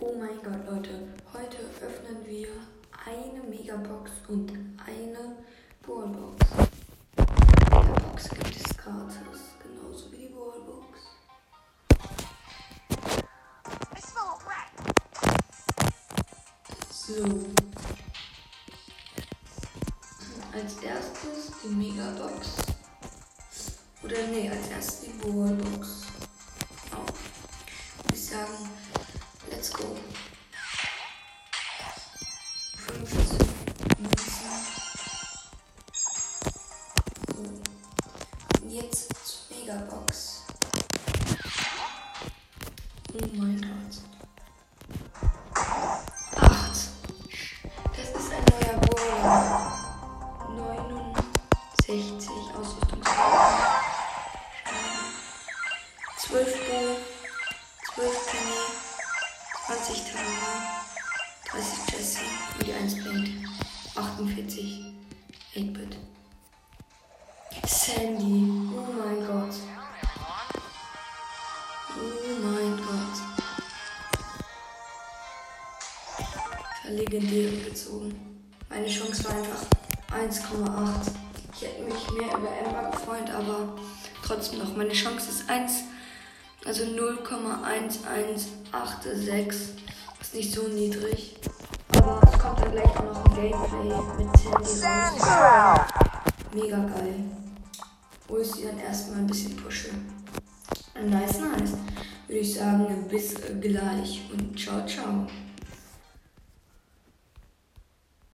Oh mein Gott, Leute. Heute öffnen wir eine Megabox und eine Ballbox. Megabox gibt es gratis, genauso wie die Ballbox. So. Als erstes die Megabox. Oder nee, als erstes die Ballbox. 12 Bo, 12 Penny, 20 Tara, 30 Jesse und die 1 blinkt. 48 8-Bit. Sandy. Oh mein Gott. Oh mein Gott. Legendäre gezogen. Meine Chance war einfach 1,8. Ich hätte mich mehr über Ember gefreut, aber trotzdem noch. Meine Chance ist 1, also 0,1186. Ist nicht so niedrig. Aber es kommt dann gleich auch noch ein Gameplay mit Sandy raus. Mega geil. Wo ich sie dann erstmal ein bisschen pushe. Nice, nice. Würde ich sagen, bis gleich und ciao, ciao.